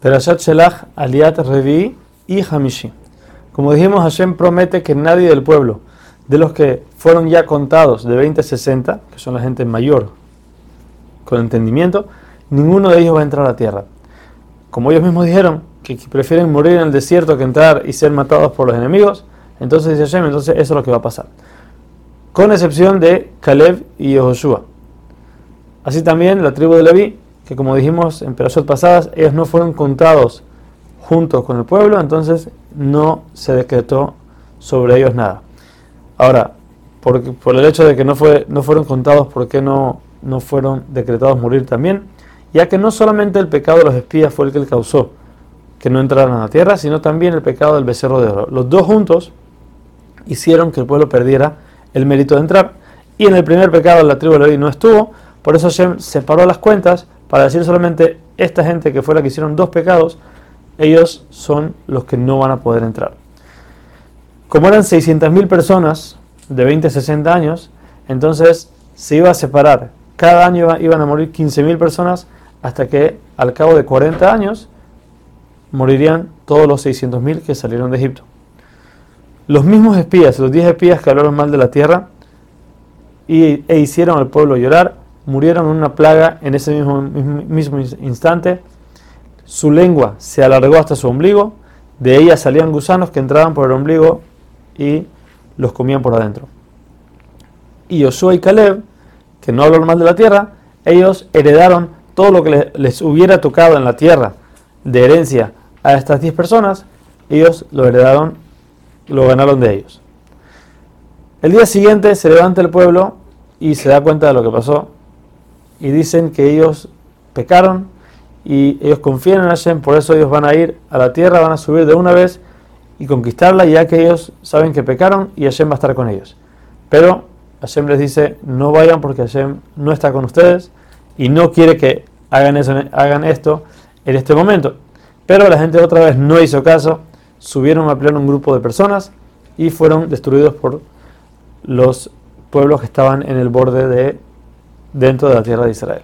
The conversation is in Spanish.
Perashat Shelach, Aliat Revi y Hamishi. Como dijimos, Hashem promete que nadie del pueblo, de los que fueron ya contados de 20 a 60, que son la gente mayor con entendimiento, ninguno de ellos va a entrar a la tierra. Como ellos mismos dijeron que prefieren morir en el desierto que entrar y ser matados por los enemigos, entonces dice Hashem, entonces eso es lo que va a pasar. Con excepción de Caleb y Joshua. Así también la tribu de Leví, que como dijimos en perashot pasadas, ellos no fueron contados juntos con el pueblo, entonces no se decretó sobre ellos nada. Ahora, por, por el hecho de que no, fue, no fueron contados, ¿por qué no, fueron decretados morir también? Ya que no solamente el pecado de los espías fue el que causó que no entraran a la tierra, sino también el pecado del becerro de oro. Los dos juntos hicieron que el pueblo perdiera el mérito de entrar. Y en el primer pecado la tribu de Leví no estuvo, por eso Hashem separó las cuentas para decir solamente esta gente que fue la que hicieron dos pecados, ellos son los que no van a poder entrar. Como eran 600.000 personas de 20 a 60 años, entonces se iba a separar. Cada año iban a morir 15.000 personas hasta que al cabo de 40 años morirían todos los 600.000 que salieron de Egipto. Los mismos espías, los 10 espías que hablaron mal de la tierra y, e hicieron al pueblo llorar, murieron en una plaga en ese mismo, mismo instante. Su lengua se alargó hasta su ombligo, de ella salían gusanos que entraban por el ombligo y los comían por adentro. Y Josué y Caleb, que no hablaron mal de la tierra, ellos heredaron todo lo que les hubiera tocado en la tierra de herencia a estas 10 personas, ellos lo heredaron, lo ganaron de ellos. El día siguiente se levanta el pueblo y se da cuenta de lo que pasó y dicen que ellos pecaron y ellos confían en Hashem, por eso ellos van a ir a la tierra, van a subir de una vez y conquistarla, ya que ellos saben que pecaron y Hashem va a estar con ellos. Pero Hashem les dice, no vayan porque Hashem no está con ustedes y no quiere que hagan, eso, hagan esto en este momento. Pero la gente otra vez no hizo caso, subieron a pleno un grupo de personas y fueron destruidos por los pueblos que estaban en el borde de dentro de la tierra de Israel.